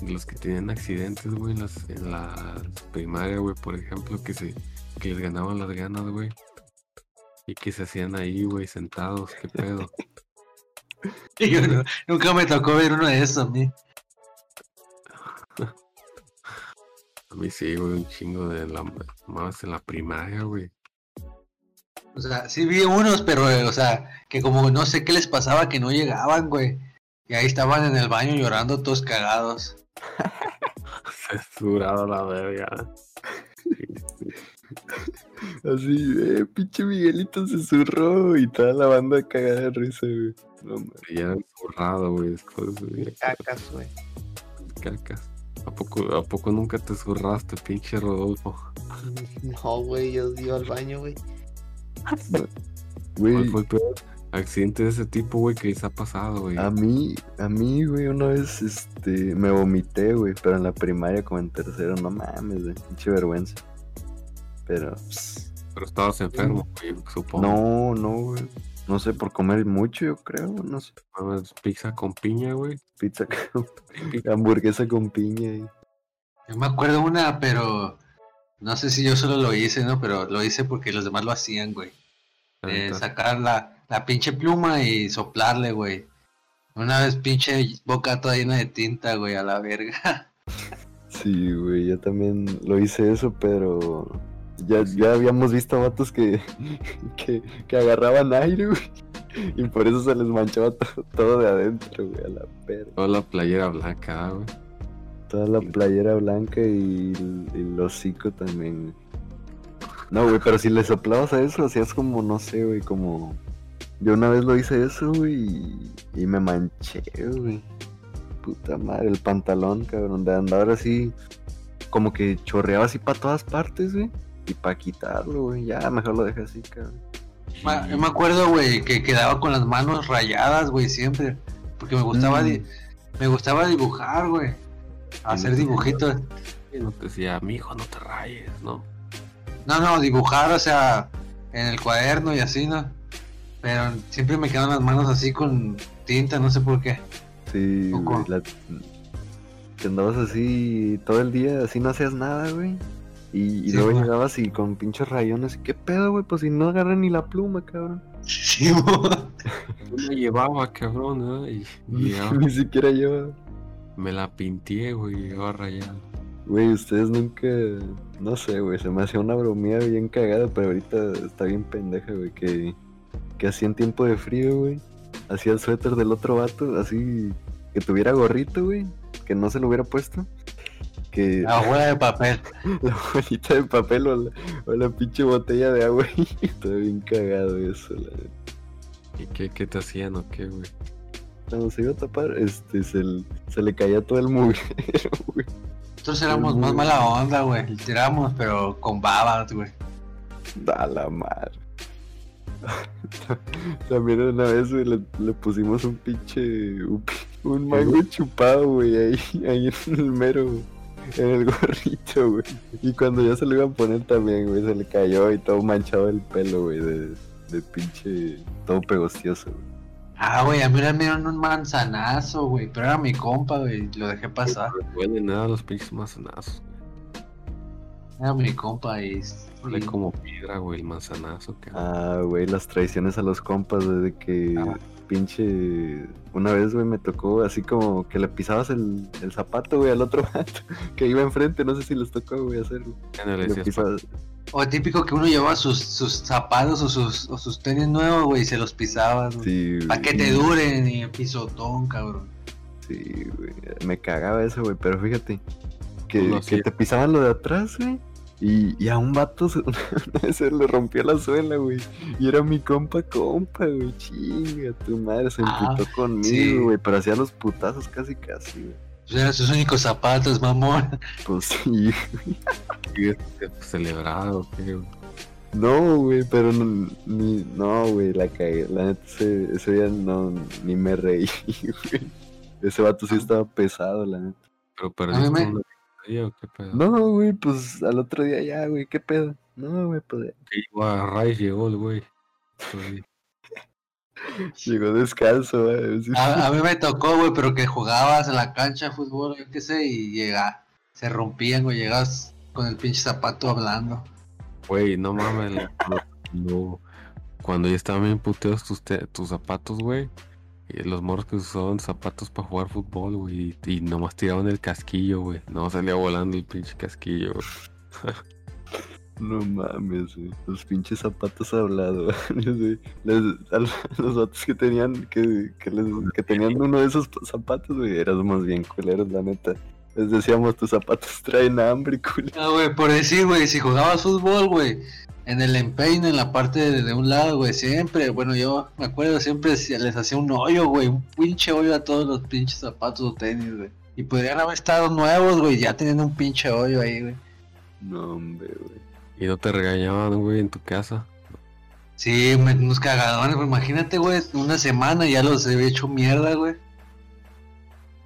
de los que tenían accidentes, güey, en las, en la primaria, güey, por ejemplo, que se que les ganaban las ganas, güey. Y que se hacían ahí, güey, sentados, qué pedo. Yo nunca me tocó ver uno de esos a mí. A mí sí, güey, un chingo de la más en la primaria, güey. O sea, sí vi unos, pero, eh, o sea, que como no sé qué les pasaba, que no llegaban, güey. Y ahí estaban en el baño llorando todos cagados. Censurado la verga. Así, eh, pinche Miguelito se zurró y toda la banda cagada de risa, güey. No ya zurrado, güey, Cacas, güey. Cacas. ¿A poco, ¿A poco nunca te zurraste, pinche Rodolfo? No, güey, yo iba al baño, güey. ¿Cuál Güey, fue el peor accidente de ese tipo, güey, que les ha pasado, güey? a mí, a mí, güey, una vez, este, me vomité, güey, pero en la primaria como en tercero, no mames, güey, pinche vergüenza. Pero, pss, Pero estabas enfermo, güey, supongo. no, no, güey. No sé, por comer mucho, yo creo, no sé. Pizza con piña, güey. Pizza con, hamburguesa con piña. Yo me acuerdo una, pero no sé si yo solo lo hice, ¿no? Pero lo hice porque los demás lo hacían, güey. De neta. sacar la, la pinche pluma y soplarle, güey. Una vez pinche boca toda llena de tinta, güey, a la verga. Sí, güey, yo también lo hice eso, pero ya, ya habíamos visto vatos que, que, que agarraban aire, güey. Y por eso se les manchaba to- todo, de adentro, güey, a la perra. Toda la playera blanca, güey. Toda la playera blanca y, el- y el hocico también. No, güey, pero si le soplabas a eso, hacías como, no sé, güey, como... Yo una vez lo hice eso, güey, y, y me manché, güey. Puta madre, el pantalón, cabrón, de andar así, como que chorreaba así para todas partes, güey. Y para quitarlo, güey, ya, mejor lo dejé así, cabrón. Yo me acuerdo, güey, que quedaba con las manos rayadas, güey, siempre. Porque me gustaba, Mm. di- me gustaba dibujar, güey. Hacer dibujitos. Decía, mijo, no te rayes, ¿no? No, no, dibujar, o sea, en el cuaderno y así, ¿no? Pero siempre me quedan las manos así con tinta, no sé por qué. Sí, ¿Cómo? güey, la- que andabas así todo el día, así no hacías nada, güey. Y, y Sí, luego güey. llegabas y con pinches rayones, ¿qué pedo, güey? Pues si no agarré ni la pluma, cabrón. Sí, güey. Yo me llevaba, cabrón, ¿no? Y, y Ni siquiera yo. Me la pinté, güey, y llegaba rayado. Güey, ustedes nunca. No sé, güey. Se me hacía una bromía bien cagada, pero ahorita está bien pendeja, güey. Que, que así en tiempo de frío, güey. Hacía el suéter del otro vato, así. Que tuviera gorrito, güey. Que no se lo hubiera puesto. Que La hoja de papel. la bolita de papel o la, o la pinche botella de agua. güey. Está bien cagado eso, la. ¿Y qué, qué te hacían o qué, güey? Cuando se iba a tapar, este, se, se le caía todo el mugrero, güey. Nosotros éramos más mala onda, güey. Tiramos, pero con babas, güey. Da la madre. También una vez, güey, le, le pusimos un pinche. Un, un mango chupado, güey, ahí, ahí en el mero. En el gorrito, güey. Y cuando ya se lo iban a poner también, güey, se le cayó y todo manchado el pelo, güey, de, de pinche. Todo pegostioso, güey. Ah, güey, a mí me dieron un manzanazo, güey. Pero era mi compa, güey. Lo dejé pasar. No duele nada los pinches manzanazos, güey. Era mi compa y. Duele y- como piedra, güey, el manzanazo, cabrón. Ah, güey, las traiciones a los compas, güey, de que Ah. Pinche. Una vez, güey, me tocó así como que le pisabas el, el zapato, güey, al otro vato que iba enfrente. No sé si les tocó, güey, hacerlo. No le pisabas- O típico que uno llevaba sus, sus zapatos o sus, o sus tenis nuevos, güey, y se los pisaba, güey. Sí, Para que te duren y pisotón, cabrón. Sí, güey. Me cagaba eso, güey. Pero fíjate, que, que te pisaban lo de atrás, güey. Y, y a un vato se, le rompió la suela, güey. Y era mi compa, compa, güey. Chinga, tu madre se Ah, emputó sí. conmigo, güey. Pero hacía los putazos casi, casi, güey. Eran sus únicos zapatos, mamón. Pues sí, "¿Qué, qué, celebrado, güey?". No, güey, pero no, ni, no, güey, la cagué. La neta, ese, ese día no, ni me reí, güey. Ese vato sí estaba pesado, la neta. Pero perdiste me- o qué pedo. No, güey, pues al otro día ya, güey, ¿qué pedo? No, güey, pues Que llegó a Rice, llegó el güey. Pues, llegó descalzo, güey. sí. A, a mí me tocó, güey, pero que jugabas en la cancha de fútbol, yo qué sé, y llega, se rompían, güey, llegabas con el pinche zapato hablando. Güey, no mames. la- Cuando, cuando ya estaban bien puteados tus, te- tus zapatos, güey. Y los morros que usaban zapatos para jugar fútbol, güey. Y, y nomás tiraban el casquillo, güey. No salía volando el pinche casquillo, güey. No mames, güey. Los pinches zapatos hablados. Los, vatos que tenían, que, que, les- que tenían uno de esos zapatos, güey, éramos bien culeros, la neta. Les decíamos, tus zapatos traen hambre, culero. Ah, güey, por decir, güey, si jugabas fútbol, güey, en el empeine, en la parte de, de un lado, güey, siempre, bueno, yo me acuerdo, siempre si- les hacía un hoyo, güey, un pinche hoyo a todos los pinches zapatos o tenis, güey. Y podrían haber estado nuevos, güey, ya teniendo un pinche hoyo ahí, güey. No, hombre, güey. Y no te regañaban, güey, en tu casa. Sí, me- unos cagadones, güey, imagínate, güey, una semana ya los he hecho mierda, güey.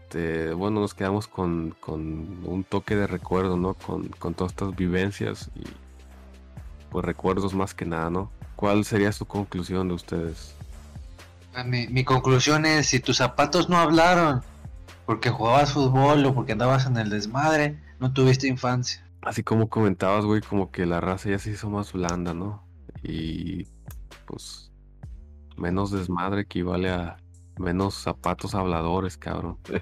Este, bueno, nos quedamos con, con un toque de recuerdo, ¿no? Con, con todas estas vivencias y pues recuerdos más que nada, ¿no? ¿Cuál sería su conclusión de ustedes? Ah, Mi, mi conclusión es, si tus zapatos no hablaron porque jugabas fútbol o porque andabas en el desmadre, no tuviste infancia. Así como comentabas, güey, como que la raza ya se hizo más blanda, ¿no? Y pues menos desmadre equivale a menos zapatos habladores, cabrón.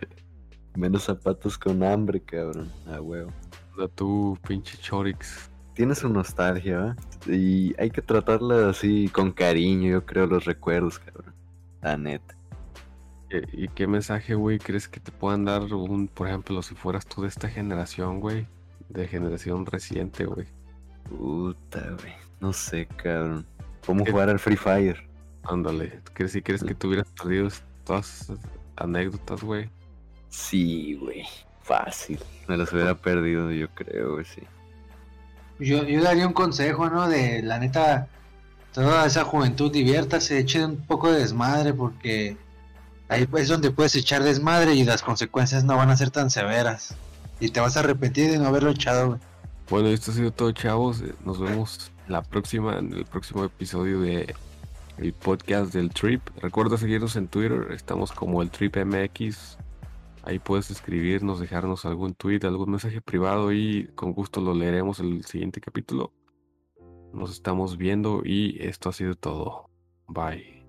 Menos zapatos con hambre, cabrón. Ah, huevo. O sea, tú, pinche Chorix. Tiene su nostalgia, ¿va? Y hay que tratarla así con cariño, yo creo, los recuerdos, cabrón. La neta. ¿Y qué mensaje, güey, crees que te puedan dar un, por ejemplo, si fueras tú de esta generación, güey? De generación reciente, güey. Puta, güey. No sé, cabrón. ¿Cómo ¿Qué? jugar al Free Fire? Ándale, ¿crees, si crees que te hubieras perdido todas anécdotas, güey? Sí, güey. Fácil. Me las hubiera perdido, yo creo, güey, sí. Yo, daría un consejo, ¿no? De la neta, toda esa juventud diviértase, eche un poco de desmadre porque ahí es donde puedes echar desmadre y las consecuencias no van a ser tan severas. Y te vas a arrepentir de no haberlo echado, güey. Bueno, esto ha sido todo, chavos. Nos vemos la próxima, en el próximo episodio de el podcast del Trip. Recuerda seguirnos en Twitter, estamos como el Trip MX. Ahí puedes escribirnos, dejarnos algún tweet, algún mensaje privado y con gusto lo leeremos el siguiente capítulo. Nos estamos viendo y esto ha sido todo. Bye.